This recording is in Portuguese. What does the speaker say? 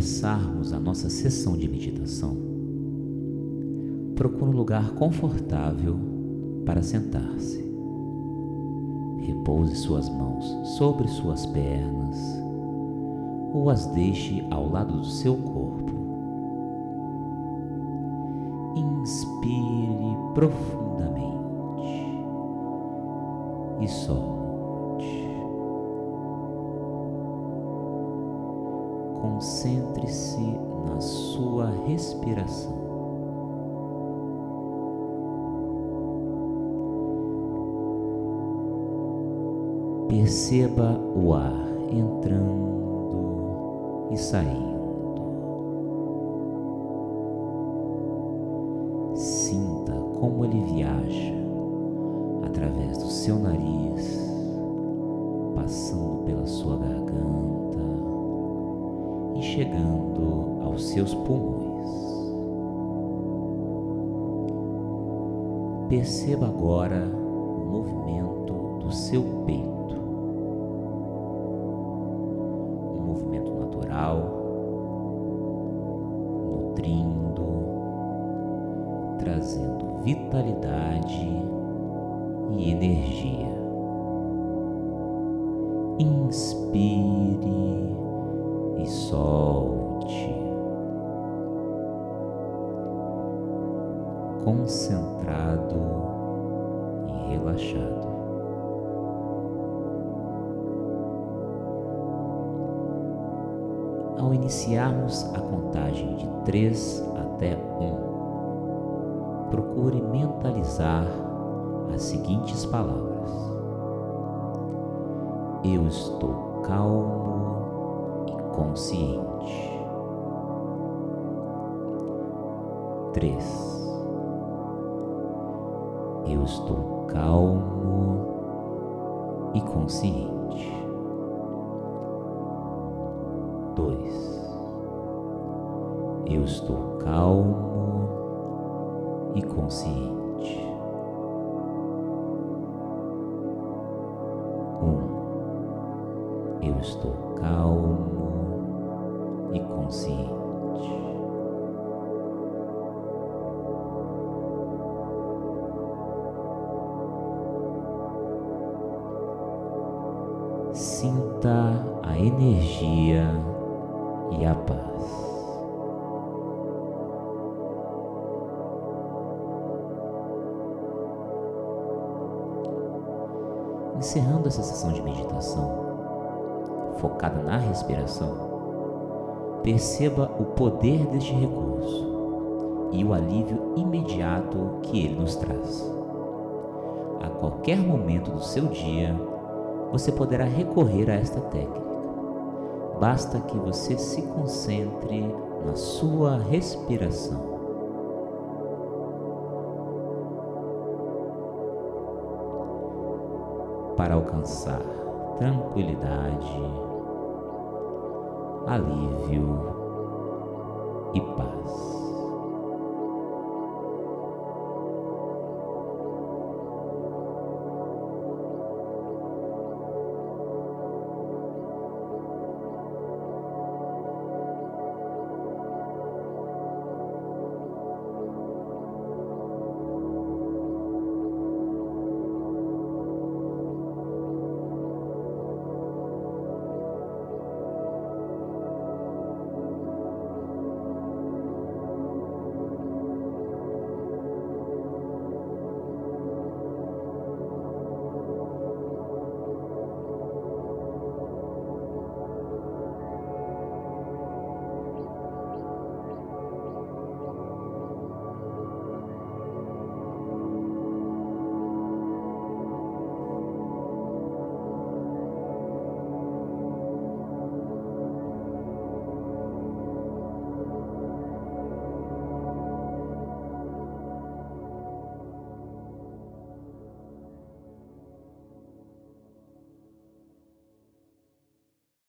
começarmos a nossa sessão de meditação, procure um lugar confortável para sentar-se. Repouse suas mãos sobre suas pernas ou as deixe ao lado do seu corpo. Inspire profundamente e solte. Concentre-se na sua respiração. Perceba o ar entrando e saindo. Sinta como ele viaja através do seu nariz, passando pela sua garganta chegando aos seus pulmões. Perceba agora o movimento do seu peito. trazendo vitalidade e energia. Inspire e solte. Concentrado e relaxado. Ao iniciarmos a contagem de três até um, procure mentalizar as seguintes palavras: Eu estou calmo consciente. 3. Eu estou calmo e consciente. 2. Eu estou calmo e consciente. Um, eu estou calmo e consciente. Sinta a energia e a paz. Encerrando essa sessão de meditação, focada na respiração, perceba o poder deste recurso e o alívio imediato que ele nos traz. A qualquer momento do seu dia, você poderá recorrer a esta técnica. Basta que você se concentre na sua respiração. para alcançar tranquilidade, alívio e paz.